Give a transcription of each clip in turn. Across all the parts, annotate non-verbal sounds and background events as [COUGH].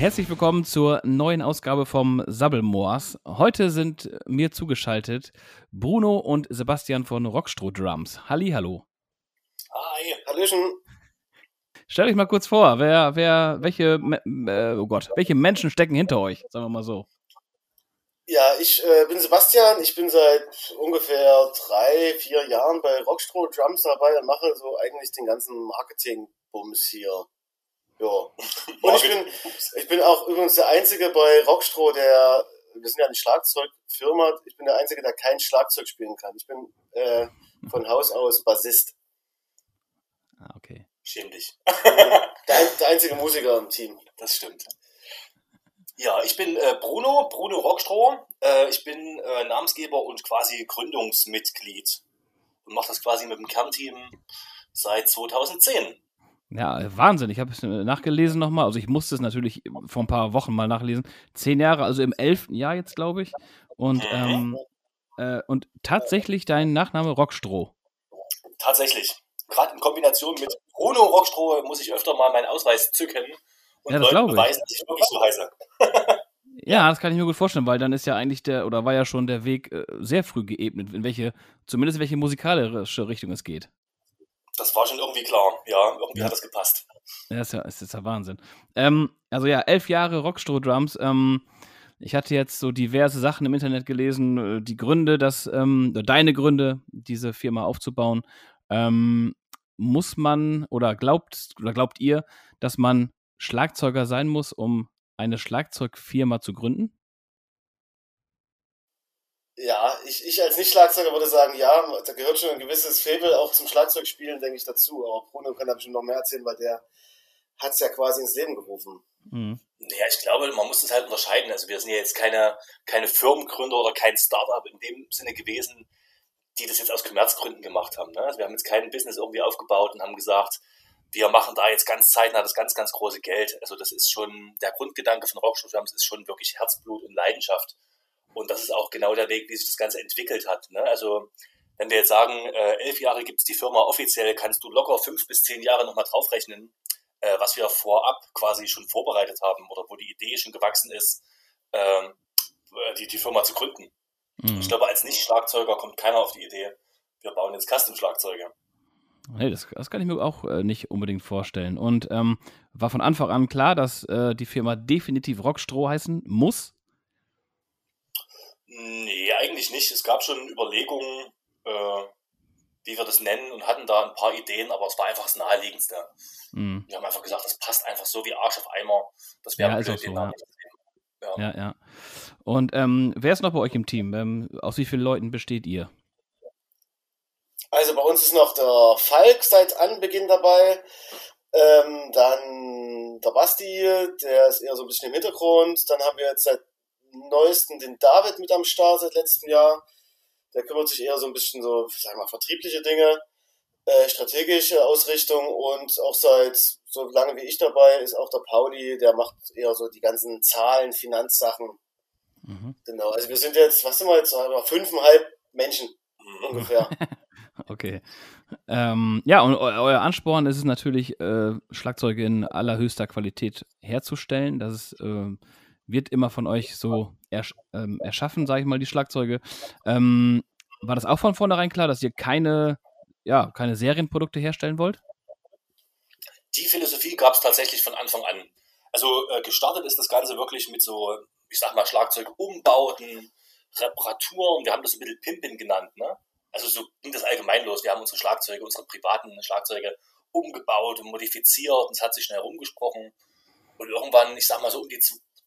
Herzlich willkommen zur neuen Ausgabe vom Sabbelmoors. Heute sind mir zugeschaltet Bruno und Sebastian von Rockstroh Drums. Halli, hallo. Hi, Hallöchen. Stellt euch mal kurz vor, wer, wer, welche, äh, oh Gott, welche Menschen stecken hinter euch, sagen wir mal so. Ja, ich äh, bin Sebastian. Ich bin seit ungefähr drei, vier Jahren bei Rockstroh Drums dabei und mache so eigentlich den ganzen Marketing-Bums hier. Ja. [LAUGHS] Und ich bin, ich bin auch übrigens der Einzige bei Rockstroh, der, wir sind ja eine Schlagzeugfirma, ich bin der Einzige, der kein Schlagzeug spielen kann. Ich bin äh, von Haus aus Bassist. Ah, okay. Schäm dich. [LAUGHS] Der, der einzige Musiker im Team. Das stimmt. Ja, ich bin äh, Bruno, Bruno Rockstroh. Äh, ich bin äh, Namensgeber und quasi Gründungsmitglied und mache das quasi mit dem Kernteam seit 2010. Ja, Wahnsinn. Ich habe es nachgelesen nochmal. Also ich musste es natürlich vor ein paar Wochen mal nachlesen. Zehn Jahre, also im elften Jahr jetzt, glaube ich. Und, Mhm. ähm, äh, und tatsächlich dein Nachname Rockstroh. Tatsächlich. Gerade in Kombination mit Bruno Rockstroh muss ich öfter mal meinen Ausweis zücken und Ja, das Leuten beweisen, dass ich wirklich so heiße. [LAUGHS] Ja, das kann ich mir gut vorstellen, weil dann ist ja eigentlich der, oder war ja schon der Weg äh, sehr früh geebnet, in welche, zumindest in welche musikalische Richtung es geht. Das war schon irgendwie klar. Ja, irgendwie Ja. hat das gepasst. Ja, ist ja, ist, ist ja Wahnsinn. Ähm, also ja, elf Jahre Rockstroh-Drums. Ähm, ich hatte jetzt so diverse Sachen im Internet gelesen, äh, die Gründe, dass, ähm, deine Gründe, diese Firma aufzubauen. Ähm, muss man oder glaubt oder glaubt ihr, dass man Schlagzeuger sein muss, um eine Schlagzeugfirma zu gründen? Ja, ich, ich als Nicht-Schlagzeuger würde sagen, ja, da gehört schon ein gewisses Faible auch zum Schlagzeugspielen, denke ich, dazu. Aber Bruno kann da bestimmt noch mehr erzählen, weil der hat es ja quasi ins Leben gerufen. Mhm. Naja, ich glaube, man muss es halt unterscheiden. Also wir sind ja jetzt keine, keine Firmengründer oder kein Startup in dem Sinne gewesen, die das jetzt aus Kommerzgründen gemacht haben. Ne? Also wir haben jetzt kein Business irgendwie aufgebaut und haben gesagt, wir machen da jetzt ganz zeitnah das ganz, ganz große Geld. Also das ist schon, der Grundgedanke von Drums ist schon wirklich Herzblut und Leidenschaft. Und das ist auch genau der Weg, wie sich das Ganze entwickelt hat. Ne? Also wenn wir jetzt sagen, äh, elf Jahre gibt's die Firma offiziell, kannst du locker fünf bis zehn Jahre nochmal draufrechnen, äh, was wir vorab quasi schon vorbereitet haben oder wo die Idee schon gewachsen ist, ähm, äh, die, die Firma zu gründen. Mhm. Ich glaube, als Nicht-Schlagzeuger kommt keiner auf die Idee, wir bauen jetzt Custom-Schlagzeuge. Nee, das, das kann ich mir auch äh, nicht unbedingt vorstellen. Und ähm, war von Anfang an klar, dass äh, die Firma definitiv Rockstroh heißen muss. Nee, eigentlich nicht. Es gab schon Überlegungen, äh, wie wir das nennen und hatten da ein paar Ideen, aber es war einfach das Naheliegendste. Mhm. Wir haben einfach gesagt, das passt einfach so wie Arsch auf Eimer. Das wäre Ja, blöd, auch den so, Namen ja. nehmen. Ja, ja. Und ähm, wer ist noch bei euch im Team? Ähm, aus wie vielen Leuten besteht ihr? Also bei uns ist noch der Falk seit Anbeginn dabei. Ähm, dann der Basti, der ist eher so ein bisschen im Hintergrund. Dann haben wir jetzt seit neuestem den David mit am Start seit letztem Jahr. Der kümmert sich eher so ein bisschen so, ich sag mal, vertriebliche Dinge, äh, strategische Ausrichtung und auch seit so lange wie ich dabei ist auch der Pauli, der macht eher so die ganzen Zahlen, Finanzsachen. Mhm. Genau, also wir sind jetzt, was sind wir jetzt, aber fünfeinhalb Menschen Mhm. ungefähr. [LAUGHS] Okay. Ähm, ja, und eu euer Ansporn ist es natürlich, äh, Schlagzeuge in allerhöchster Qualität herzustellen. Das ist, äh, wird immer von euch so ersch ähm, erschaffen, sage ich mal, die Schlagzeuge. Ähm, war das auch von vornherein klar, dass ihr keine, ja, keine Serienprodukte herstellen wollt? die Philosophie gab es tatsächlich von Anfang an. Also äh, gestartet ist das Ganze wirklich mit so, ich sag mal, Schlagzeugumbauten, Reparaturen, wir haben das so ein bisschen Pimpin genannt, ne? Also so ging das allgemein los. Wir haben unsere Schlagzeuge, unsere privaten Schlagzeuge umgebaut und modifiziert und es hat sich schnell rumgesprochen. Und irgendwann, ich sag mal so um die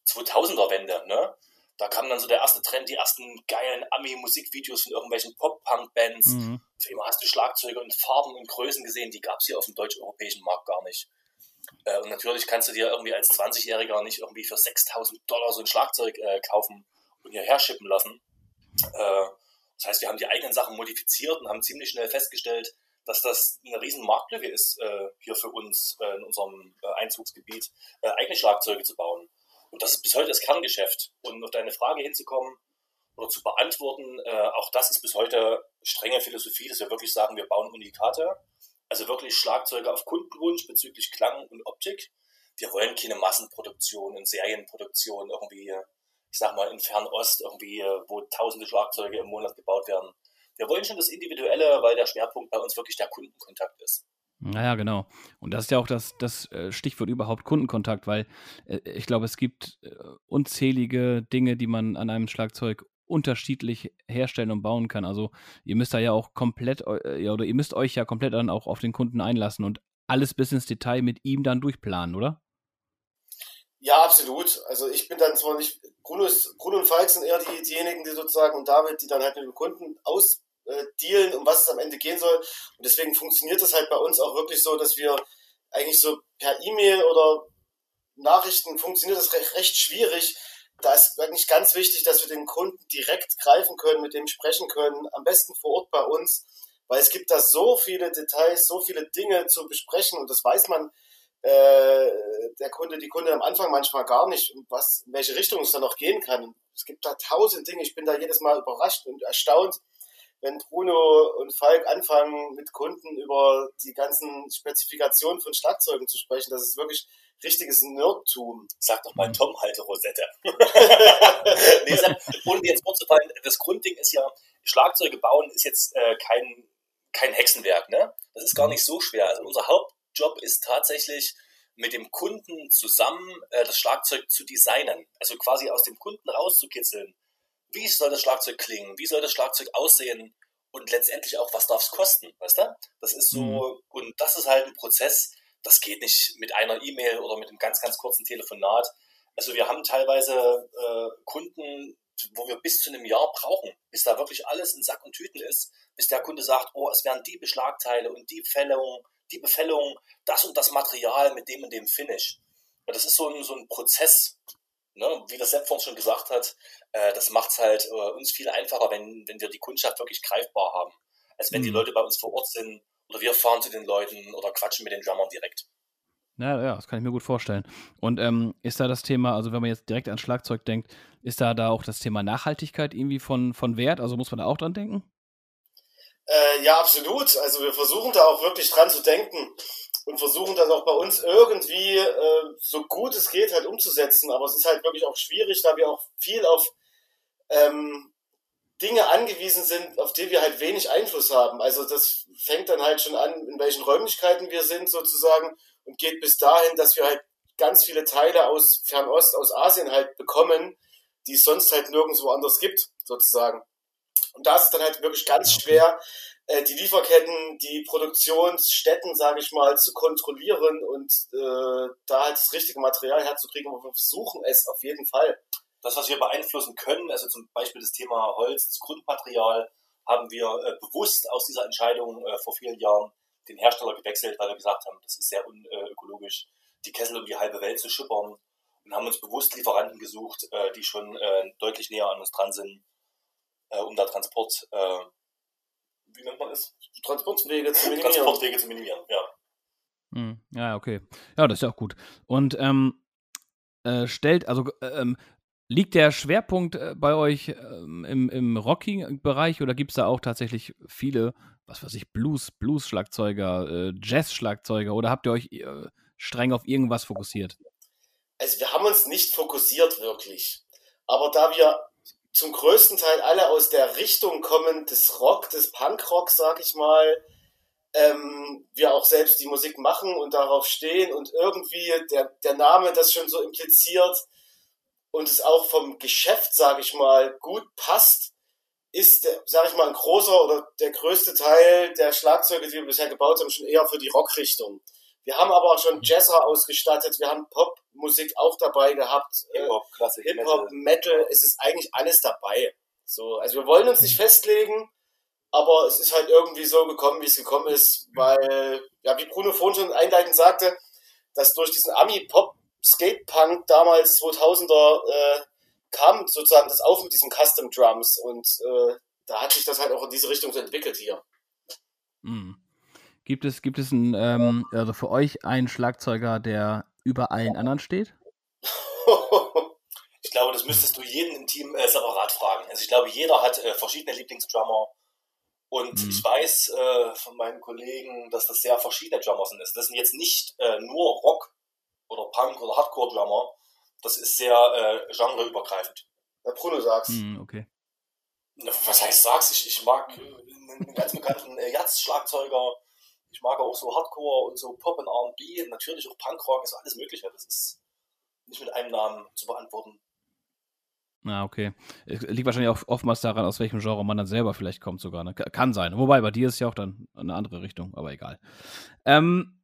2000er-Wende, ne? Da kam dann so der erste Trend, die ersten geilen Ami-Musikvideos von irgendwelchen Pop-Punk-Bands. Mhm. Auf einmal hast du Schlagzeuge in Farben und Größen gesehen, die gab es hier auf dem deutsch-europäischen Markt gar nicht. Äh, und natürlich kannst du dir irgendwie als 20-Jähriger nicht irgendwie für 6000 Dollar so ein Schlagzeug äh, kaufen und hierher schippen lassen. Äh, das heißt, wir haben die eigenen Sachen modifiziert und haben ziemlich schnell festgestellt, dass das eine riesen Marktlücke ist, äh, hier für uns äh, in unserem äh, Einzugsgebiet, äh, eigene Schlagzeuge zu bauen. Und das ist bis heute das Kerngeschäft. Und auf deine Frage hinzukommen oder zu beantworten, äh, auch das ist bis heute strenge Philosophie, dass wir wirklich sagen, wir bauen Unikate, also wirklich Schlagzeuge auf Kundenwunsch bezüglich Klang und Optik. wir wollen keine Massenproduktion und Serienproduktion irgendwie, ich sag mal, in Fernost irgendwie, wo tausende Schlagzeuge im Monat gebaut werden. Wir wollen schon das Individuelle, weil der Schwerpunkt bei uns wirklich der Kundenkontakt ist. Naja, genau. Und das ist ja auch das, das äh, Stichwort überhaupt Kundenkontakt, weil äh, ich glaube, es gibt äh, unzählige Dinge, die man an einem Schlagzeug unterschiedlich herstellen und bauen kann. Also ihr müsst da ja auch komplett, ja, oder ihr müsst euch ja komplett dann auch auf den Kunden einlassen und alles bis ins Detail mit ihm dann durchplanen, oder? Ja, absolut. Also ich bin dann zwar nicht, Bruno, und Falk sind eher die, diejenigen, die sozusagen und David, die dann halt mit dem Kunden ausdealen, um was es am Ende gehen soll. Und deswegen funktioniert das halt bei uns auch wirklich so, dass wir eigentlich so per E-Mail oder Nachrichten funktioniert das recht, recht schwierig, da ist eigentlich ganz wichtig, dass wir den Kunden direkt greifen können, mit dem sprechen können, am besten vor Ort bei uns, weil es gibt da so viele Details, so viele Dinge zu besprechen und das weiß man äh, der Kunde, die Kunde am Anfang manchmal gar nicht, was, in welche Richtung es da noch gehen kann. Es gibt da tausend Dinge, ich bin da jedes Mal überrascht und erstaunt, wenn Bruno und Falk anfangen, mit Kunden über die ganzen Spezifikationen von Schlagzeugen zu sprechen. Das ist wirklich richtiges Nerdtum. Sag doch mal Tom halte Rosette. [LAUGHS] nee, ohne jetzt vorzufallen, das Grundding ist ja, Schlagzeuge bauen ist jetzt äh, kein, kein Hexenwerk, ne? Das ist gar nicht so schwer. Also unser Hauptjob ist tatsächlich mit dem Kunden zusammen äh, das Schlagzeug zu designen. Also quasi aus dem Kunden rauszukitzeln. Wie soll das Schlagzeug klingen? Wie soll das Schlagzeug aussehen? Und letztendlich auch, was darf es kosten? Weißt du? Das ist so, mhm. und das ist halt ein Prozess, das geht nicht mit einer E-Mail oder mit einem ganz, ganz kurzen Telefonat. Also wir haben teilweise äh, Kunden, wo wir bis zu einem Jahr brauchen, bis da wirklich alles in Sack und Tüten ist, bis der Kunde sagt, oh, es werden die Beschlagteile und die Fällung, die Befällung, das und das Material mit dem und dem Finish. Und das ist so ein, so ein Prozess, ne? wie das Sepp vorhin schon gesagt hat, äh, das macht es halt äh, uns viel einfacher, wenn, wenn wir die Kundschaft wirklich greifbar haben. Als wenn mhm. die Leute bei uns vor Ort sind oder wir fahren zu den Leuten oder quatschen mit den Drummern direkt. Ja, ja, das kann ich mir gut vorstellen. Und ähm, ist da das Thema, also wenn man jetzt direkt an Schlagzeug denkt, ist da da auch das Thema Nachhaltigkeit irgendwie von, von Wert? Also muss man da auch dran denken? Äh, ja, absolut. Also wir versuchen da auch wirklich dran zu denken und versuchen das auch bei uns irgendwie äh, so gut es geht halt umzusetzen. Aber es ist halt wirklich auch schwierig, da wir auch viel auf ähm, Dinge angewiesen sind, auf die wir halt wenig Einfluss haben. Also das fängt dann halt schon an, in welchen Räumlichkeiten wir sind sozusagen und geht bis dahin, dass wir halt ganz viele Teile aus Fernost, aus Asien halt bekommen, die es sonst halt nirgendwo anders gibt, sozusagen. Und da ist es dann halt wirklich ganz schwer, äh, die Lieferketten, die Produktionsstätten, sage ich mal, zu kontrollieren und äh, da halt das richtige Material herzukriegen. Aber wir versuchen es auf jeden Fall das, was wir beeinflussen können, also zum Beispiel das Thema Holz, das Grundmaterial, haben wir äh, bewusst aus dieser Entscheidung äh, vor vielen Jahren den Hersteller gewechselt, weil wir gesagt haben, das ist sehr unökologisch, die Kessel um die halbe Welt zu schippern und haben uns bewusst Lieferanten gesucht, äh, die schon äh, deutlich näher an uns dran sind, um da Transport, wie nennt man es? Transportwege zu minimieren. Transportwege zu minimieren, ja. Hm, ja, okay. Ja, das ist ja auch gut. Und ähm, stellt, also ähm, Liegt der Schwerpunkt äh, bei euch ähm, im, im Rocking-Bereich oder gibt es da auch tatsächlich viele, was weiß ich, Blues, Blues-Schlagzeuger, äh, Jazz-Schlagzeuger oder habt ihr euch äh, streng auf irgendwas fokussiert? Also wir haben uns nicht fokussiert wirklich. Aber da wir zum größten Teil alle aus der Richtung kommen des Rock, des Punkrock, sag ich mal, ähm, wir auch selbst die Musik machen und darauf stehen und irgendwie der, der Name das schon so impliziert, und es auch vom Geschäft, sage ich mal, gut passt, ist, sage ich mal, ein großer oder der größte Teil der Schlagzeuge, die wir bisher gebaut haben, schon eher für die Rockrichtung. Wir haben aber auch schon Jazzer ausgestattet, wir haben Popmusik auch dabei gehabt, äh, Hip-Hop, Klassik, Hip-Hop, Metal. Metal, es ist eigentlich alles dabei. So, also wir wollen uns nicht festlegen, aber es ist halt irgendwie so gekommen, wie es gekommen ist, weil, ja, wie Bruno vorhin schon einleitend sagte, dass durch diesen Ami-Pop Skatepunk damals 2000er äh, kam sozusagen das auf mit diesen Custom Drums und äh, da hat sich das halt auch in diese Richtung so entwickelt hier. Mhm. Gibt es, gibt es ein, ähm, also für euch einen Schlagzeuger, der über allen anderen steht? [LAUGHS] ich glaube, das müsstest du jeden im Team äh, separat fragen. Also ich glaube, jeder hat äh, verschiedene Lieblingsdrummer. Und mhm. ich weiß äh, von meinen Kollegen, dass das sehr verschiedene Drummer sind. Das sind jetzt nicht äh, nur Rock oder Punk oder Hardcore-Drummer. Das ist sehr äh, genreübergreifend. Ja, Bruno sag's. Hm, okay. Was heißt sag's? Ich, ich mag äh, einen ganz bekannten äh, Jazz-Schlagzeuger. Ich mag auch so Hardcore und so Pop und R&B, natürlich auch Punkrock, ist alles mögliche. Das ist nicht mit einem Namen zu beantworten. Na, ah, okay. Liegt wahrscheinlich auch oftmals daran, aus welchem Genre man dann selber vielleicht kommt sogar. Ne? Kann sein. Wobei, bei dir ist ja auch dann eine andere Richtung, aber egal. Ähm,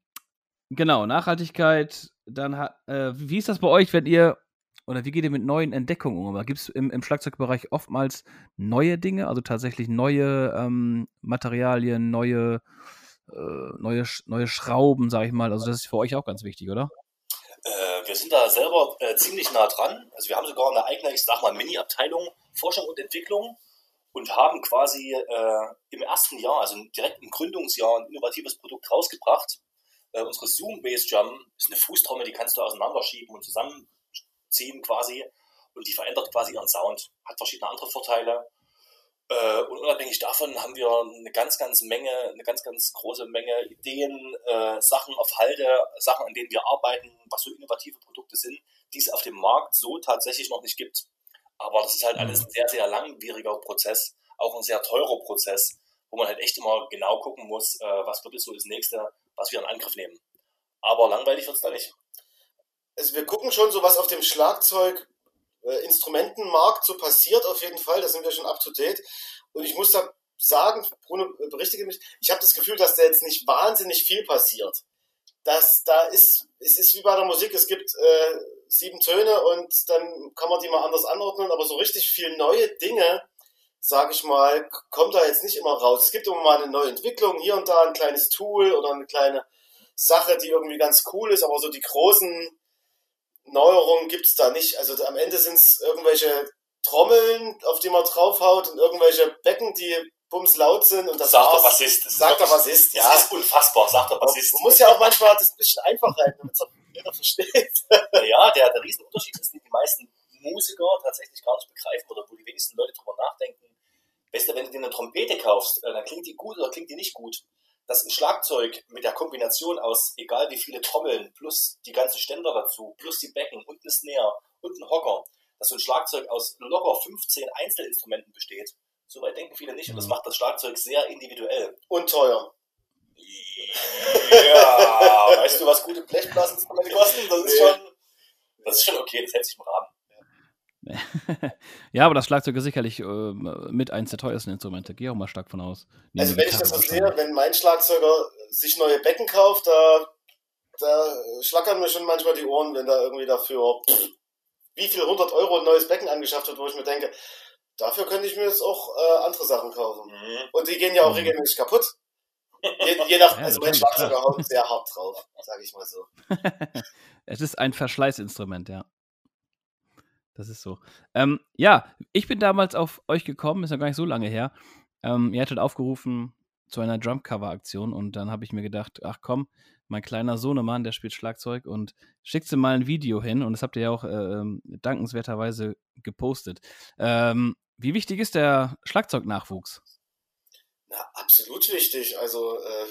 genau, Nachhaltigkeit, dann äh, wie ist das bei euch, wenn ihr, oder wie geht ihr mit neuen Entdeckungen um? Gibt es im, im Schlagzeugbereich oftmals neue Dinge, also tatsächlich neue ähm, Materialien, neue, äh, neue, neue Schrauben, sag ich mal. Also das ist für euch auch ganz wichtig, oder? Äh, wir sind da selber äh, ziemlich nah dran. Also wir haben sogar eine eigene, ich sag mal, Mini-Abteilung Forschung und Entwicklung und haben quasi äh, im ersten Jahr, also direkt im Gründungsjahr, ein innovatives Produkt rausgebracht. Äh, unsere Zoom Base Drum ist eine Fußtrommel, die kannst du auseinanderschieben und zusammenziehen quasi und die verändert quasi ihren Sound, hat verschiedene andere Vorteile äh, und unabhängig davon haben wir eine ganz, ganz Menge, eine ganz, ganz große Menge Ideen, äh, Sachen auf Halde, Sachen, an denen wir arbeiten, was so innovative Produkte sind, die es auf dem Markt so tatsächlich noch nicht gibt. Aber das ist halt alles ein sehr, sehr langwieriger Prozess, auch ein sehr teurer Prozess, wo man halt echt immer genau gucken muss, äh, was wird jetzt so das nächste, was wir in Angriff nehmen. Aber langweilig wird es da nicht. Also wir gucken schon so, was auf dem Schlagzeug äh, Instrumentenmarkt so passiert, auf jeden Fall. Da sind wir schon up to date. Und ich muss da sagen, Bruno, äh, berichtige mich, ich habe das Gefühl, dass da jetzt nicht wahnsinnig viel passiert. Das, da ist, es ist wie bei der Musik, es gibt äh, sieben Töne und dann kann man die mal anders anordnen, aber so richtig viel neue Dinge, sage ich mal, kommt da jetzt nicht immer raus. Es gibt immer mal eine neue Entwicklung, hier und da ein kleines Tool oder eine kleine Sache, die irgendwie ganz cool ist, aber so die großen Neuerungen gibt es da nicht. Also am Ende sind es irgendwelche Trommeln, auf die man draufhaut und irgendwelche Becken, die bums laut sind. Und das sagt der Bassist. Das sagt der Bassist, ja. Das ist unfassbar, sagt der Bassist. Man muss ja auch manchmal das ein bisschen einfach halten, damit es auch jeder versteht. [LAUGHS] ja, der, der Riesenunterschied ist, den die meisten Musiker tatsächlich gar nicht begreifen oder wo die wenigsten Leute drüber nachdenken. Weißt du, wenn du dir eine Trompete kaufst, äh, dann klingt die gut oder klingt die nicht gut dass ein Schlagzeug mit der Kombination aus egal wie viele Trommeln plus die ganzen Ständer dazu, plus die Becken und ein Snare und ein Hocker, dass so ein Schlagzeug aus locker 15 Einzelinstrumenten besteht. Soweit denken viele nicht und das macht das Schlagzeug sehr individuell. Und teuer. Ja, weißt du, was gute Blechblasen kosten? Das ist schon, das ist schon okay, das hält sich im Rahmen. [LAUGHS] ja, aber das Schlagzeug ist sicherlich äh, mit eins der teuersten Instrumente. Gehe auch mal stark von aus. Neben also wenn ich das so sehe, wenn mein Schlagzeuger sich neue Becken kauft, da, da schlackern mir schon manchmal die Ohren, wenn da irgendwie dafür pff, wie viel 100 Euro ein neues Becken angeschafft wird, wo ich mir denke, dafür könnte ich mir jetzt auch äh, andere Sachen kaufen. Mhm. Und die gehen ja auch mhm. regelmäßig kaputt. Je, je nach, [LAUGHS] ja, also mein Schlagzeuger haut sehr hart drauf, sage ich mal so. [LAUGHS] es ist ein Verschleißinstrument, ja. Das ist so. Ähm, ja, ich bin damals auf euch gekommen, ist ja gar nicht so lange her. Ähm, ihr hattet aufgerufen zu einer Drumcover-Aktion und dann habe ich mir gedacht, ach komm, mein kleiner Sohnemann, der spielt Schlagzeug und schickt mal ein Video hin und das habt ihr ja auch äh, ähm, dankenswerterweise gepostet. Ähm, wie wichtig ist der Schlagzeugnachwuchs? Na, absolut wichtig. Also äh,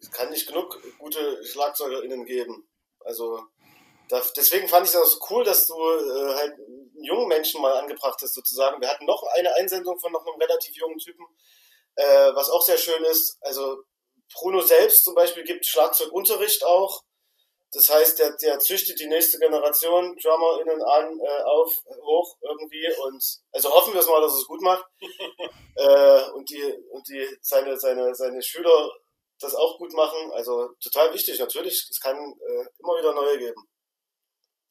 es kann nicht genug gute SchlagzeugerInnen geben. Also das, deswegen fand ich das so cool, dass du äh, halt einen jungen Menschen mal angebracht hast, sozusagen. Wir hatten noch eine Einsendung von noch einem relativ jungen Typen, äh, was auch sehr schön ist. Also Bruno selbst zum Beispiel gibt Schlagzeugunterricht auch. Das heißt, der, der züchtet die nächste Generation DrummerInnen an, äh, auf, hoch irgendwie und also hoffen wir es mal, dass es gut macht. [LAUGHS] äh, und die, und die, seine, seine, seine Schüler das auch gut machen. Also total wichtig, natürlich. Es kann äh, immer wieder neue geben.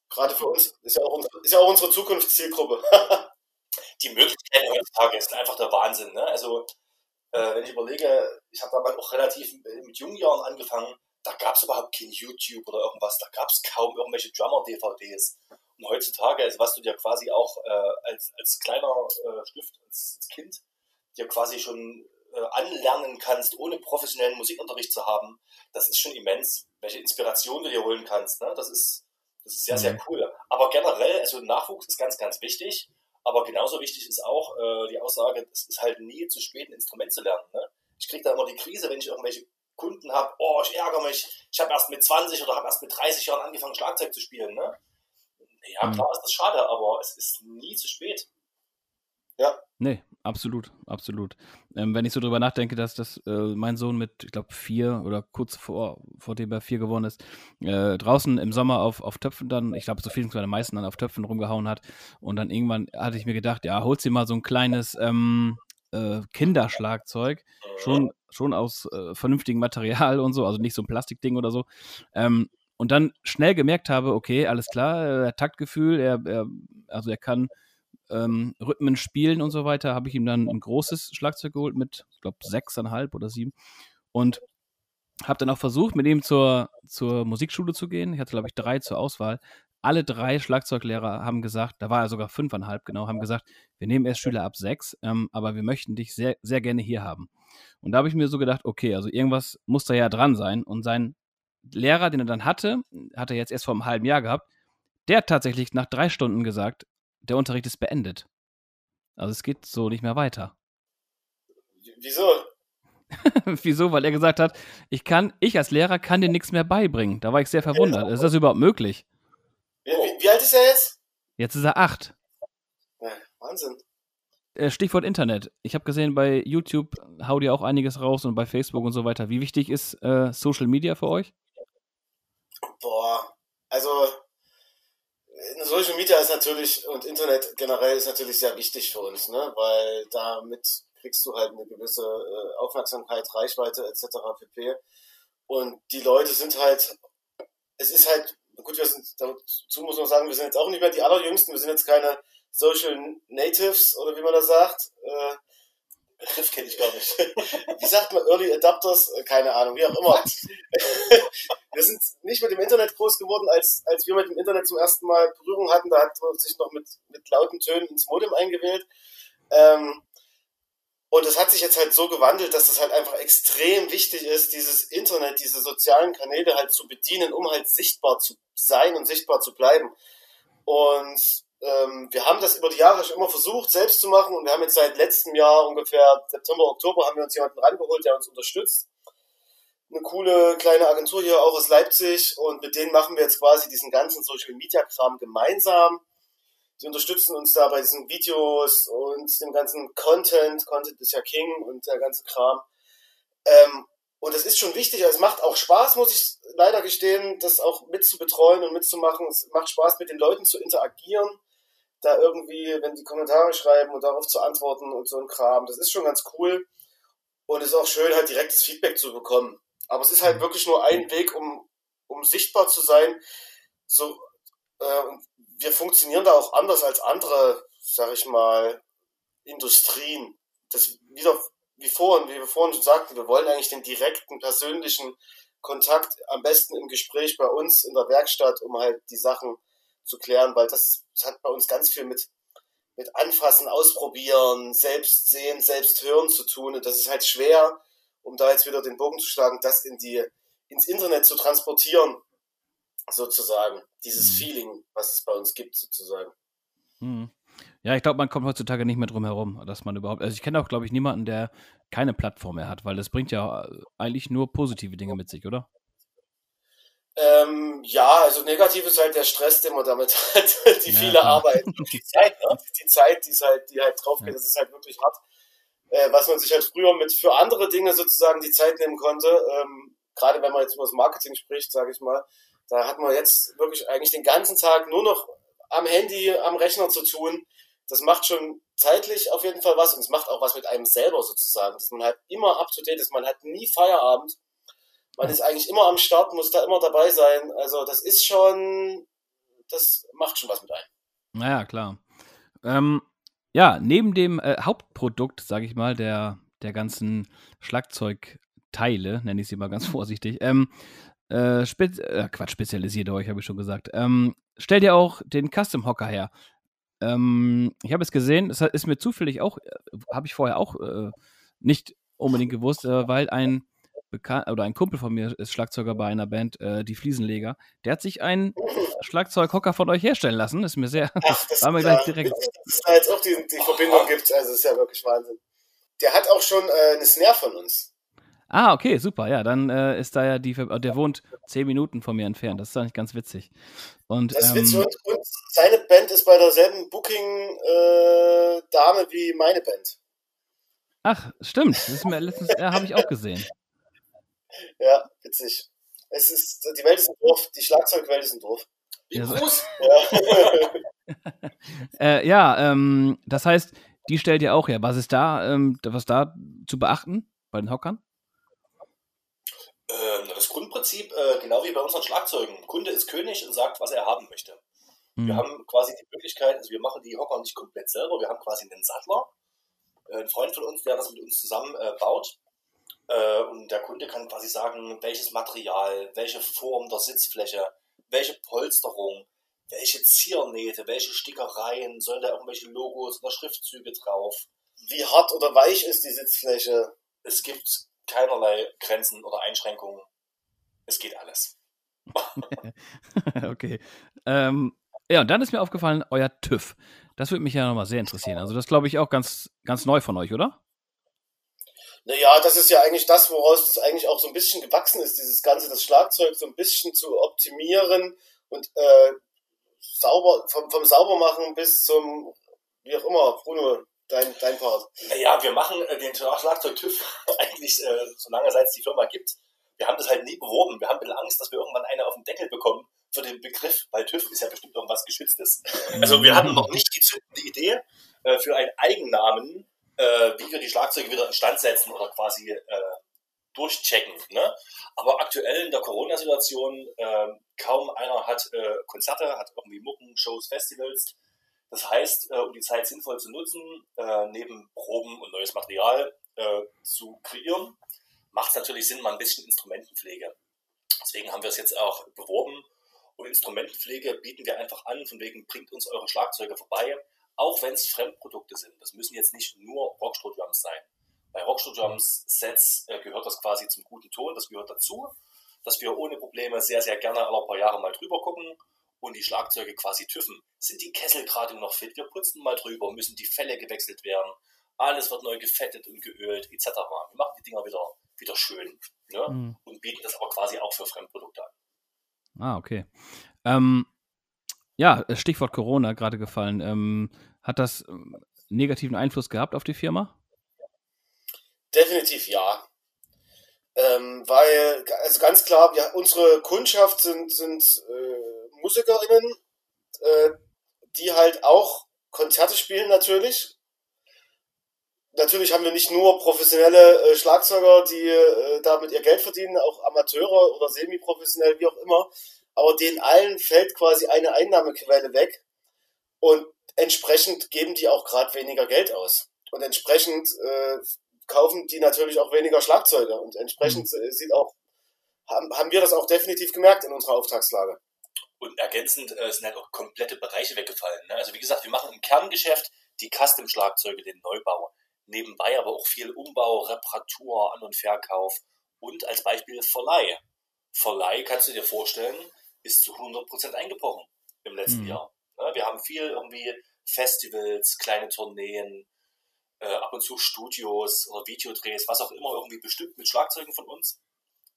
Gerade für uns ist ja auch unsere, ist ja auch unsere Zukunftszielgruppe. [LAUGHS] die Möglichkeiten heutzutage sind einfach der Wahnsinn. Ne? Also, äh, wenn ich überlege, ich habe damals auch relativ mit jungen Jahren angefangen, da gab es überhaupt kein YouTube oder irgendwas, da gab es kaum irgendwelche Drummer-DVDs. Und heutzutage, also was du dir quasi auch äh, als, als kleiner äh, Stift, als, als, Kind, dir quasi schon äh, anlernen kannst, ohne professionellen Musikunterricht zu haben, das ist schon immens, welche Inspiration du dir holen kannst. Ne? Das ist das ist sehr, sehr mhm. cool. Aber generell, also Nachwuchs ist ganz, ganz wichtig. Aber genauso wichtig ist auch äh, die Aussage, es ist halt nie zu spät, ein Instrument zu lernen. Ne? Ich kriege da immer die Krise, wenn ich irgendwelche Kunden habe, oh, ich ärgere mich, ich habe erst mit 20 oder habe erst mit 30 Jahren angefangen, Schlagzeug zu spielen. Ne? Ja, klar ist das schade, aber es ist nie zu spät. Ja. Nee, absolut, absolut. Ähm, wenn ich so drüber nachdenke, dass das äh, mein Sohn mit, ich glaube, vier oder kurz vor, vor dem er vier geworden ist, äh, draußen im Sommer auf, auf Töpfen dann, ich glaube, so viel wie meisten dann auf Töpfen rumgehauen hat. Und dann irgendwann hatte ich mir gedacht, ja, holst dir mal so ein kleines ähm, äh, Kinderschlagzeug, schon, schon aus äh, vernünftigem Material und so, also nicht so ein Plastikding oder so. Ähm, und dann schnell gemerkt habe, okay, alles klar, hat Taktgefühl, er, er also er kann ähm, Rhythmen spielen und so weiter, habe ich ihm dann ein großes Schlagzeug geholt mit, ich glaube, sechseinhalb oder sieben. Und habe dann auch versucht, mit ihm zur, zur Musikschule zu gehen. Ich hatte, glaube ich, drei zur Auswahl. Alle drei Schlagzeuglehrer haben gesagt, da war er sogar fünfeinhalb genau, haben gesagt, wir nehmen erst Schüler ab sechs, ähm, aber wir möchten dich sehr, sehr gerne hier haben. Und da habe ich mir so gedacht, okay, also irgendwas muss da ja dran sein. Und sein Lehrer, den er dann hatte, hat er jetzt erst vor einem halben Jahr gehabt, der hat tatsächlich nach drei Stunden gesagt, der Unterricht ist beendet. Also es geht so nicht mehr weiter. Wieso? [LAUGHS] Wieso? Weil er gesagt hat, ich kann, ich als Lehrer kann dir nichts mehr beibringen. Da war ich sehr verwundert. Ist das überhaupt möglich? Wie, wie, wie alt ist er jetzt? Jetzt ist er acht. Ja, Wahnsinn. Äh, Stichwort Internet. Ich habe gesehen, bei YouTube haut ihr auch einiges raus und bei Facebook und so weiter. Wie wichtig ist äh, Social Media für euch? Boah, also Social Media ist natürlich und Internet generell ist natürlich sehr wichtig für uns, ne? weil damit kriegst du halt eine gewisse äh, Aufmerksamkeit, Reichweite etc. pp. Und die Leute sind halt, es ist halt, gut, wir sind, dazu muss man sagen, wir sind jetzt auch nicht mehr die allerjüngsten, wir sind jetzt keine Social Natives oder wie man das sagt. Äh, Begriff kenne ich gar nicht. [LAUGHS] Wie sagt man Early Adapters? Äh, keine Ahnung, wie auch immer. [LAUGHS] wir sind nicht mit dem Internet groß geworden, als, als wir mit dem Internet zum ersten Mal Berührung hatten. Da hat man sich noch mit, mit lauten Tönen ins Modem eingewählt. Ähm, und es hat sich jetzt halt so gewandelt, dass es halt einfach extrem wichtig ist, dieses Internet, diese sozialen Kanäle halt zu bedienen, um halt sichtbar zu sein und sichtbar zu bleiben. Und ähm, wir haben das über die Jahre schon immer versucht, selbst zu machen und wir haben jetzt seit letztem Jahr ungefähr September, Oktober haben wir uns jemanden rangeholt, der uns unterstützt. Eine coole kleine Agentur hier auch aus Leipzig und mit denen machen wir jetzt quasi diesen ganzen Social Media Kram gemeinsam. Die unterstützen uns da bei diesen Videos und dem ganzen Content. Content ist ja King und der ganze Kram. Ähm, und es ist schon wichtig, es macht auch Spaß, muss ich leider gestehen, das auch mitzubetreuen und mitzumachen. Es macht Spaß, mit den Leuten zu interagieren da irgendwie, wenn die Kommentare schreiben und darauf zu antworten und so ein Kram. Das ist schon ganz cool. Und es ist auch schön, halt direktes Feedback zu bekommen. Aber es ist halt wirklich nur ein Weg, um, um sichtbar zu sein. So, äh, wir funktionieren da auch anders als andere, sag ich mal, Industrien. Das wieder, wie vorhin, wie wir vorhin schon sagten, wir wollen eigentlich den direkten, persönlichen Kontakt am besten im Gespräch bei uns in der Werkstatt, um halt die Sachen zu klären, weil das, das hat bei uns ganz viel mit, mit Anfassen, Ausprobieren, selbst sehen, selbst hören zu tun. Und das ist halt schwer, um da jetzt wieder den Bogen zu schlagen, das in die, ins Internet zu transportieren, sozusagen. Dieses mhm. Feeling, was es bei uns gibt, sozusagen. Mhm. Ja, ich glaube, man kommt heutzutage nicht mehr drum herum, dass man überhaupt. Also ich kenne auch, glaube ich, niemanden, der keine Plattform mehr hat, weil das bringt ja eigentlich nur positive Dinge mit sich, oder? Ähm, ja, also negativ ist halt der Stress, den man damit [LAUGHS] hat, die ja, viele Arbeit. [LAUGHS] Die Zeit, ne? Die Zeit, die ist halt, die halt drauf geht, ja. das ist halt wirklich hart. Äh, was man sich halt früher mit für andere Dinge sozusagen die Zeit nehmen konnte, ähm, gerade wenn man jetzt über das Marketing spricht, sage ich mal, da hat man jetzt wirklich eigentlich den ganzen Tag nur noch am Handy, am Rechner zu tun. Das macht schon zeitlich auf jeden Fall was und es macht auch was mit einem selber sozusagen, dass man halt immer up to date ist. Man hat nie Feierabend man ist eigentlich immer am Start, muss da immer dabei sein. Also das ist schon, das macht schon was mit einem. Naja, klar. Ähm, ja, neben dem äh, Hauptprodukt, sage ich mal, der, der ganzen Schlagzeugteile, nenne ich sie mal ganz vorsichtig, ähm, äh, spe äh, Quatsch, spezialisiert euch, habe ich schon gesagt. Ähm, stellt ihr auch den Custom Hocker her? Ähm, ich habe es gesehen, das ist mir zufällig auch, äh, habe ich vorher auch äh, nicht unbedingt gewusst, äh, weil ein bekannt oder ein Kumpel von mir ist Schlagzeuger bei einer Band, äh, die Fliesenleger. Der hat sich einen Schlagzeughocker von euch herstellen lassen. Ist mir sehr. Ach, das [LAUGHS] war mir gleich direkt. Dass es da jetzt auch die, die Verbindung gibt, also ist ja wirklich Wahnsinn. Der hat auch schon äh, eine Snare von uns. Ah, okay, super. Ja, dann äh, ist da ja die, der wohnt zehn Minuten von mir entfernt. Das ist eigentlich ganz witzig. Und, das ist ähm, witzig. Und, und, seine Band ist bei derselben Booking-Dame äh, wie meine Band. Ach, stimmt. Das ist mir letztens, ja, habe ich auch gesehen. Ja, witzig. Es ist, die Welt ist ein Dorf, die Schlagzeugwelt ist ein Dorf. Wie ja, groß? Ja, [LAUGHS] äh, ja ähm, das heißt, die stellt ihr auch her. Was ist da, ähm, was da zu beachten bei den Hockern? Ähm, das Grundprinzip, äh, genau wie bei unseren Schlagzeugen. Kunde ist König und sagt, was er haben möchte. Mhm. Wir haben quasi die Möglichkeit, also wir machen die Hocker nicht komplett selber, wir haben quasi einen Sattler, äh, ein Freund von uns, der das mit uns zusammen äh, baut. Äh, und der Kunde kann quasi sagen, welches Material, welche Form der Sitzfläche, welche Polsterung, welche Ziernähte, welche Stickereien, sollen da irgendwelche Logos oder Schriftzüge drauf. Wie hart oder weich ist die Sitzfläche? Es gibt keinerlei Grenzen oder Einschränkungen. Es geht alles. [LAUGHS] okay. Ähm, ja, und dann ist mir aufgefallen, euer TÜV. Das würde mich ja nochmal sehr interessieren. Also, das glaube ich auch ganz, ganz neu von euch, oder? Naja, das ist ja eigentlich das, woraus das eigentlich auch so ein bisschen gewachsen ist, dieses Ganze, das Schlagzeug so ein bisschen zu optimieren und äh, sauber, vom, vom Saubermachen bis zum, wie auch immer, Bruno, dein, dein Part. Naja, wir machen äh, den Schlagzeug-TÜV [LAUGHS] eigentlich, äh, solange es die Firma gibt. Wir haben das halt nie beworben. Wir haben ein bisschen Angst, dass wir irgendwann eine auf den Deckel bekommen für den Begriff, weil TÜV ist ja bestimmt irgendwas Geschütztes. Also wir hatten noch nicht die zündende Idee äh, für einen Eigennamen, äh, wie wir die Schlagzeuge wieder instand setzen oder quasi äh, durchchecken. Ne? Aber aktuell in der Corona-Situation, äh, kaum einer hat äh, Konzerte, hat irgendwie Mucken, Shows, Festivals. Das heißt, äh, um die Zeit sinnvoll zu nutzen, äh, neben Proben und neues Material zu kreieren, macht es natürlich Sinn, mal ein bisschen Instrumentenpflege. Deswegen haben wir es jetzt auch beworben. Und Instrumentenpflege bieten wir einfach an, von wegen bringt uns eure Schlagzeuge vorbei auch wenn es Fremdprodukte sind. Das müssen jetzt nicht nur Rockstroh-Drums sein. Bei Rockstroh-Drums-Sets äh, gehört das quasi zum guten Ton, das gehört dazu, dass wir ohne Probleme sehr, sehr gerne alle paar Jahre mal drüber gucken und die Schlagzeuge quasi tüffen. Sind die Kessel gerade noch fit? Wir putzen mal drüber, müssen die Fälle gewechselt werden, alles wird neu gefettet und geölt, etc. Wir machen die Dinger wieder, wieder schön ne? mhm. und bieten das aber quasi auch für Fremdprodukte an. Ah, okay. Ähm, ja, Stichwort Corona gerade gefallen. Ähm, hat das ähm, negativen Einfluss gehabt auf die Firma? Definitiv ja. Ähm, weil, also ganz klar, ja, unsere Kundschaft sind, sind äh, Musikerinnen, äh, die halt auch Konzerte spielen natürlich. Natürlich haben wir nicht nur professionelle äh, Schlagzeuger, die äh, damit ihr Geld verdienen, auch Amateure oder semi-professionell, wie auch immer aber denen allen fällt quasi eine Einnahmequelle weg und entsprechend geben die auch gerade weniger Geld aus. Und entsprechend äh, kaufen die natürlich auch weniger Schlagzeuge und entsprechend mhm. sieht auch, haben, haben wir das auch definitiv gemerkt in unserer Auftragslage. Und ergänzend äh, sind halt auch komplette Bereiche weggefallen. Ne? Also wie gesagt, wir machen im Kerngeschäft die Custom-Schlagzeuge, den Neubau. Nebenbei aber auch viel Umbau, Reparatur, An- und Verkauf und als Beispiel Verleih. Verleih kannst du dir vorstellen, ist zu 100% eingebrochen im letzten mhm. Jahr. Ja, wir haben viel irgendwie Festivals, kleine Tourneen, äh, ab und zu Studios oder Videodrehs, was auch immer, irgendwie bestimmt mit Schlagzeugen von uns.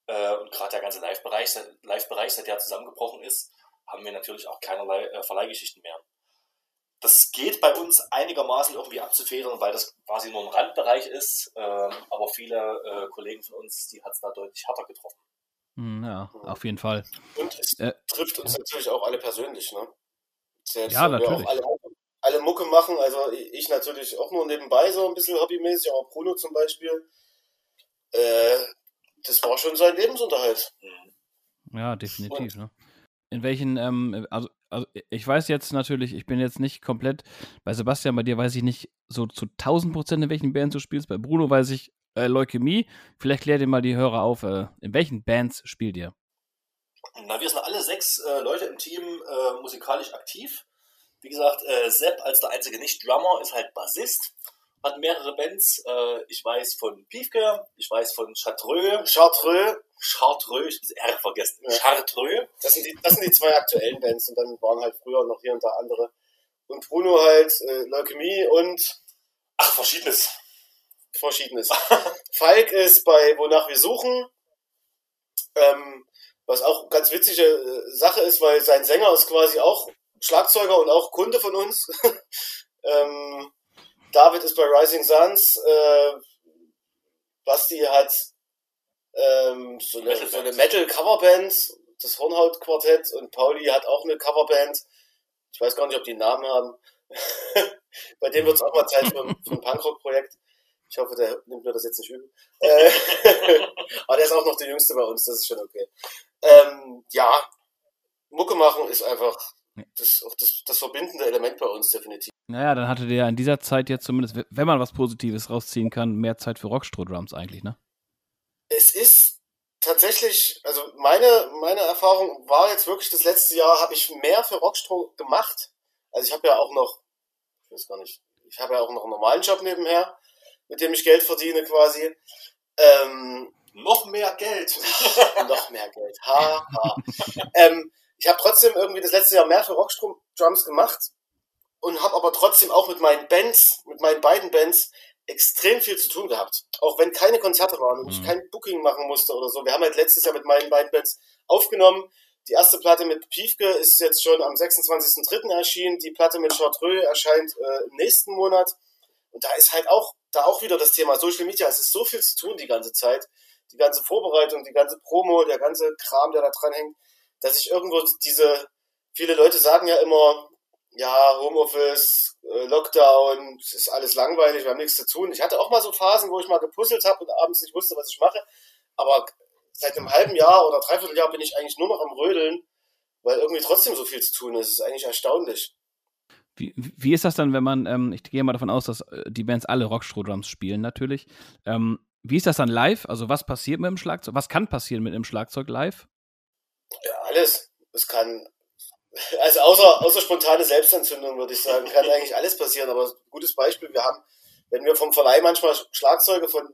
Äh, und gerade der ganze Live-Bereich, Live-Bereich, seit der zusammengebrochen ist, haben wir natürlich auch keinerlei äh, Verleihgeschichten mehr. Das geht bei uns einigermaßen irgendwie abzufedern, weil das quasi nur ein Randbereich ist, ähm, aber viele äh, Kollegen von uns, die hat es da deutlich härter getroffen. Hm, ja, auf jeden Fall. Und es äh, trifft uns natürlich auch alle persönlich, ne? Selbst ja, natürlich. Alle, alle, Mucke machen, also ich natürlich auch nur nebenbei so ein bisschen hobbymäßig, aber Bruno zum Beispiel, äh, das war schon sein Lebensunterhalt. Ja, definitiv, ne? In welchen, ähm, also, also ich weiß jetzt natürlich, ich bin jetzt nicht komplett, bei Sebastian, bei dir weiß ich nicht so zu 1000 Prozent, in welchen Bands du spielst, bei Bruno weiß ich äh, Leukämie. Vielleicht klärt ihr mal die Hörer auf, äh, in welchen Bands spielt ihr? Na, wir sind alle sechs äh, Leute im Team äh, musikalisch aktiv. Wie gesagt, äh, Sepp als der einzige Nicht-Drummer ist halt Bassist, hat mehrere Bands. Äh, ich weiß von Piefke, ich weiß von Chartreux. Chartreux. Chartreux, ich habe R vergessen. Ja. Chartreux. Das sind, die, das sind die zwei aktuellen Bands und dann waren halt früher noch hier und da andere. Und Bruno halt äh, Leukämie und. Ach, verschiedenes. Verschiedenes. [LAUGHS] Falk ist bei Wonach wir suchen, ähm, was auch ganz witzige äh, Sache ist, weil sein Sänger ist quasi auch Schlagzeuger und auch Kunde von uns. [LAUGHS] ähm, David ist bei Rising Suns, äh, Basti hat ähm, so eine, so eine Metal-Coverband, das Hornhaut-Quartett und Pauli hat auch eine Coverband. Ich weiß gar nicht, ob die einen Namen haben. [LAUGHS] bei dem wird es auch mal Zeit für, für ein Punkrock-Projekt. Ich hoffe, der nimmt mir das jetzt nicht übel. Äh, [LAUGHS] aber der ist auch noch der Jüngste bei uns, das ist schon okay. Ähm, ja, Mucke machen ist einfach das, auch das, das verbindende Element bei uns definitiv. Naja, dann hattet ihr ja in dieser Zeit jetzt zumindest, wenn man was Positives rausziehen kann, mehr Zeit für Rockstroh-Drums eigentlich, ne? Es ist tatsächlich, also meine, meine Erfahrung war jetzt wirklich, das letzte Jahr habe ich mehr für Rockstroh gemacht. Also ich habe ja auch noch, ich weiß gar nicht, ich habe ja auch noch einen normalen Job nebenher mit dem ich Geld verdiene quasi. Ähm, noch mehr Geld. [LAUGHS] noch mehr Geld. Ha, ha. ähm, ich habe trotzdem irgendwie das letzte Jahr mehr für Rockstrom-Drums gemacht und habe aber trotzdem auch mit meinen Bands, mit meinen beiden Bands, extrem viel zu tun gehabt. Auch wenn keine Konzerte waren und mhm. ich kein Booking machen musste oder so. Wir haben halt letztes Jahr mit meinen beiden Bands aufgenommen. Die erste Platte mit Piefke ist jetzt schon am 26.03. erschienen. Die Platte mit Chartreux erscheint äh, im nächsten Monat. Und da ist halt auch da auch wieder das Thema Social Media. Es ist so viel zu tun die ganze Zeit. Die ganze Vorbereitung, die ganze Promo, der ganze Kram, der da dran hängt, dass ich irgendwo diese, viele Leute sagen ja immer, ja, Homeoffice, äh, Lockdown, es ist alles langweilig, wir haben nichts zu tun. Ich hatte auch mal so Phasen, wo ich mal gepuzzelt habe und abends nicht wusste, was ich mache. Aber seit einem halben Jahr oder dreiviertel Jahr bin ich eigentlich nur noch am Rödeln, weil irgendwie trotzdem so viel zu tun ist. Es ist eigentlich erstaunlich. Wie, wie ist das dann, wenn man, ähm, ich gehe mal davon aus, dass äh, die Bands alle Rockstroh-Drums spielen natürlich. Ähm, wie ist das dann live? Also was passiert mit dem Schlagzeug? Was kann passieren mit dem Schlagzeug live? Ja, alles. Es kann, [LAUGHS] also außer, außer spontane Selbstentzündung würde ich sagen, kann eigentlich alles passieren. Aber gutes Beispiel, wir haben, wenn wir vom Verleih manchmal Schlagzeuge von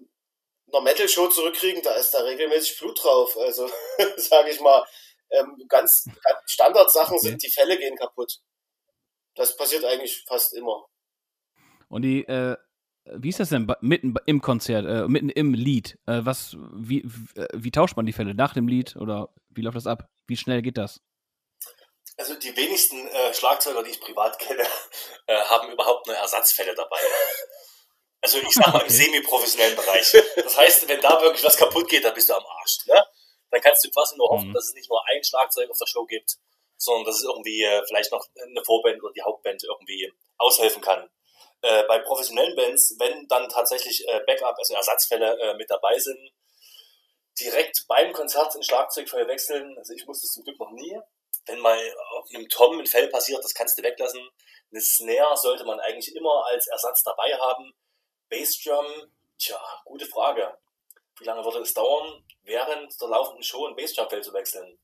einer Metal-Show zurückkriegen, da ist da regelmäßig Blut drauf. Also [LAUGHS] sage ich mal, ähm, ganz, ganz Standardsachen sind, die Fälle gehen kaputt. Das passiert eigentlich fast immer. Und die, äh, wie ist das denn mitten im Konzert, äh, mitten im Lied? Äh, was, wie, wie, äh, wie, tauscht man die Fälle nach dem Lied oder wie läuft das ab? Wie schnell geht das? Also die wenigsten äh, Schlagzeuger, die ich privat kenne, [LAUGHS] äh, haben überhaupt eine Ersatzfälle dabei. Also ich sag mal im semi-professionellen Bereich. Das heißt, wenn da wirklich was kaputt geht, dann bist du am Arsch. Ne? Dann kannst du quasi nur hoffen, mhm. dass es nicht nur ein Schlagzeug auf der Show gibt, sondern dass es irgendwie äh, vielleicht noch eine Vorband oder die Hauptband irgendwie aushelfen kann. Äh, bei professionellen Bands, wenn dann tatsächlich äh, Backup, also Ersatzfälle äh, mit dabei sind, direkt beim Konzert ein Schlagzeugfeuer wechseln. Also ich musste es zum Glück noch nie. Wenn mal auf einem Tom ein Fell passiert, das kannst du weglassen. Eine Snare sollte man eigentlich immer als Ersatz dabei haben. Bassdrum, tja, gute Frage. Wie lange würde es dauern, während der laufenden Show ein Bassdrum-Fell zu wechseln?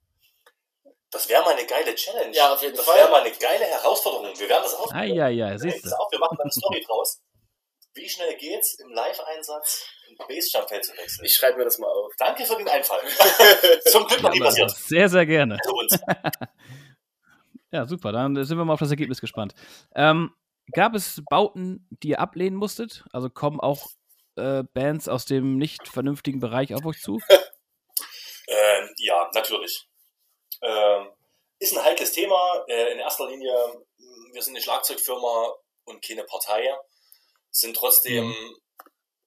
Das wäre mal eine geile Challenge. Ja, auf jeden das Fall. Das wäre mal eine geile Herausforderung. Wir werden das auch. Ah, ja, ja, siehst du. Wir machen da eine Story draus. Wie schnell geht's im Live-Einsatz ein Bassjump-Feld zu wechseln? Ich schreibe mir das mal auf. Danke für den Einfall. [LAUGHS] Zum Glück noch nie passiert. Sehr, sehr gerne. [LAUGHS] ja, super. Dann sind wir mal auf das Ergebnis gespannt. Ähm, gab es Bauten, die ihr ablehnen musstet? Also kommen auch äh, Bands aus dem nicht vernünftigen Bereich auf euch zu? [LAUGHS] ähm, ja, natürlich. Ähm, ist ein heikles Thema. Äh, in erster Linie, wir sind eine Schlagzeugfirma und keine Partei, sind trotzdem mhm.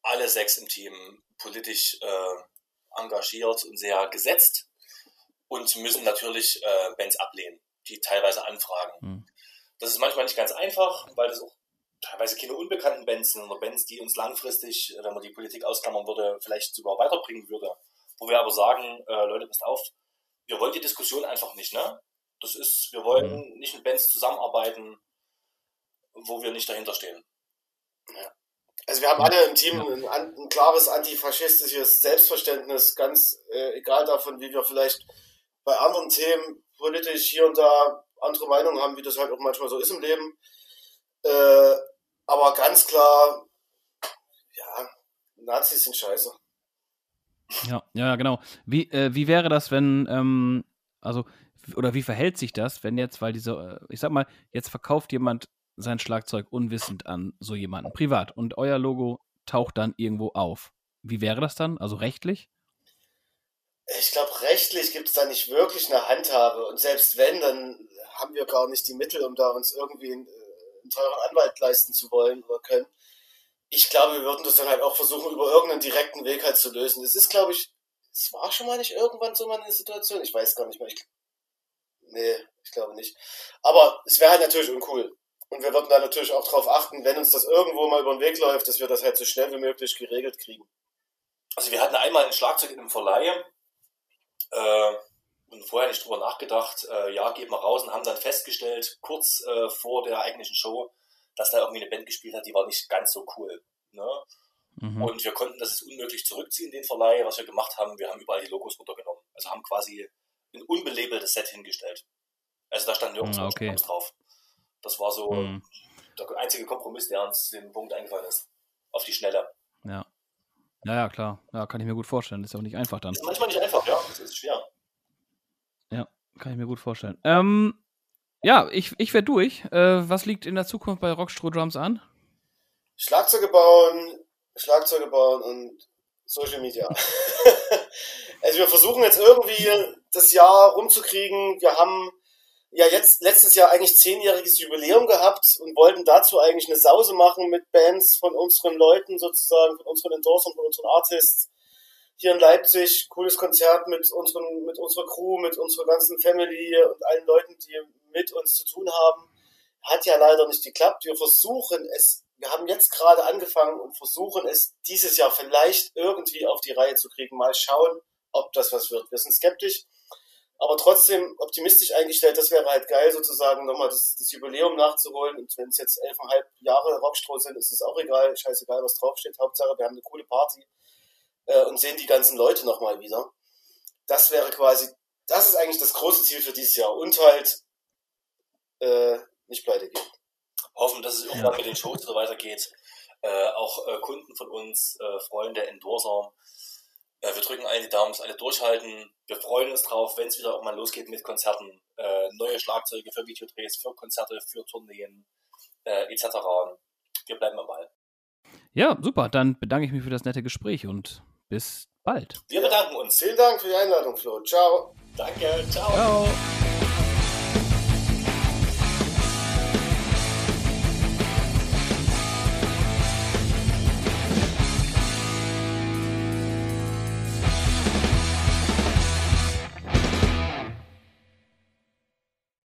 alle sechs im Team politisch äh, engagiert und sehr gesetzt und müssen natürlich äh, Bands ablehnen, die teilweise anfragen. Mhm. Das ist manchmal nicht ganz einfach, weil das auch teilweise keine unbekannten Bands sind oder Bands, die uns langfristig, wenn man die Politik ausklammern würde, vielleicht sogar weiterbringen würde. Wo wir aber sagen, äh, Leute, passt auf, wir wollen die Diskussion einfach nicht, ne? Das ist, wir wollen mhm. nicht mit Bands zusammenarbeiten, wo wir nicht dahinter stehen. Ja. Also wir haben alle im Team ein, ein klares antifaschistisches Selbstverständnis, ganz äh, egal davon, wie wir vielleicht bei anderen Themen politisch hier und da andere Meinungen haben, wie das halt auch manchmal so ist im Leben. Äh, aber ganz klar, ja, Nazis sind scheiße. Ja, ja, genau. Wie, äh, wie wäre das, wenn, ähm, also, oder wie verhält sich das, wenn jetzt, weil diese, äh, ich sag mal, jetzt verkauft jemand sein Schlagzeug unwissend an so jemanden, privat, und euer Logo taucht dann irgendwo auf. Wie wäre das dann? Also rechtlich? Ich glaube, rechtlich gibt es da nicht wirklich eine Handhabe. Und selbst wenn, dann haben wir gar nicht die Mittel, um da uns irgendwie einen, äh, einen teuren Anwalt leisten zu wollen oder können. Ich glaube, wir würden das dann halt auch versuchen, über irgendeinen direkten Weg halt zu lösen. Das ist, glaube ich, es war schon mal nicht irgendwann so mal eine Situation. Ich weiß gar nicht mehr. Ich, nee, ich glaube nicht. Aber es wäre halt natürlich uncool. Und wir würden da natürlich auch darauf achten, wenn uns das irgendwo mal über den Weg läuft, dass wir das halt so schnell wie möglich geregelt kriegen. Also wir hatten einmal ein Schlagzeug in einem Verleih äh, und vorher nicht drüber nachgedacht, äh, ja, geht mal raus und haben dann festgestellt, kurz äh, vor der eigentlichen Show, dass da irgendwie eine Band gespielt hat, die war nicht ganz so cool. Ne? Mhm. Und wir konnten das unmöglich zurückziehen, den Verleih. Was wir gemacht haben, wir haben überall die Logos runtergenommen. Also haben quasi ein unbelabeltes Set hingestellt. Also da stand nirgends mhm, okay. drauf. Das war so mhm. der einzige Kompromiss, der uns dem Punkt eingefallen ist. Auf die Schnelle. Ja. Ja, ja, klar. Ja, kann ich mir gut vorstellen. Das ist ja auch nicht einfach dann. ist manchmal nicht einfach, ja. Das ist schwer. Ja, kann ich mir gut vorstellen. Ähm, ja, ich, ich werde durch. Äh, was liegt in der Zukunft bei Rockstroh Drums an? Schlagzeuge bauen, Schlagzeuge bauen und Social Media. [LAUGHS] also wir versuchen jetzt irgendwie das Jahr rumzukriegen. Wir haben ja jetzt letztes Jahr eigentlich zehnjähriges Jubiläum gehabt und wollten dazu eigentlich eine Sause machen mit Bands von unseren Leuten sozusagen, von unseren Endorsern, von unseren Artists. Hier in Leipzig, cooles Konzert mit unseren, mit unserer Crew, mit unserer ganzen Family und allen Leuten, die mit uns zu tun haben. Hat ja leider nicht geklappt. Wir versuchen es, wir haben jetzt gerade angefangen und versuchen es dieses Jahr vielleicht irgendwie auf die Reihe zu kriegen. Mal schauen, ob das was wird. Wir sind skeptisch aber trotzdem optimistisch eingestellt. Das wäre halt geil, sozusagen nochmal das, das Jubiläum nachzuholen. Und wenn es jetzt elfeinhalb Jahre Rockstroh sind, ist es auch egal. Scheißegal, was draufsteht. Hauptsache, wir haben eine coole Party äh, und sehen die ganzen Leute nochmal wieder. Das wäre quasi, das ist eigentlich das große Ziel für dieses Jahr. Und halt äh, nicht pleite gehen. Hoffen, dass es irgendwann ja. mit den Shows so weitergeht. Äh, auch äh, Kunden von uns, äh, Freunde, Endorser, äh, wir drücken allen die Daumen, dass alle durchhalten. Wir freuen uns drauf, wenn es wieder auch mal losgeht mit Konzerten. Äh, neue Schlagzeuge für Videodrehs, für Konzerte, für Tourneen äh, etc. Wir bleiben am Ball. Ja, super. Dann bedanke ich mich für das nette Gespräch und bis bald. Wir bedanken uns. Vielen Dank für die Einladung, Flo. Ciao. Danke. Ciao. Ciao.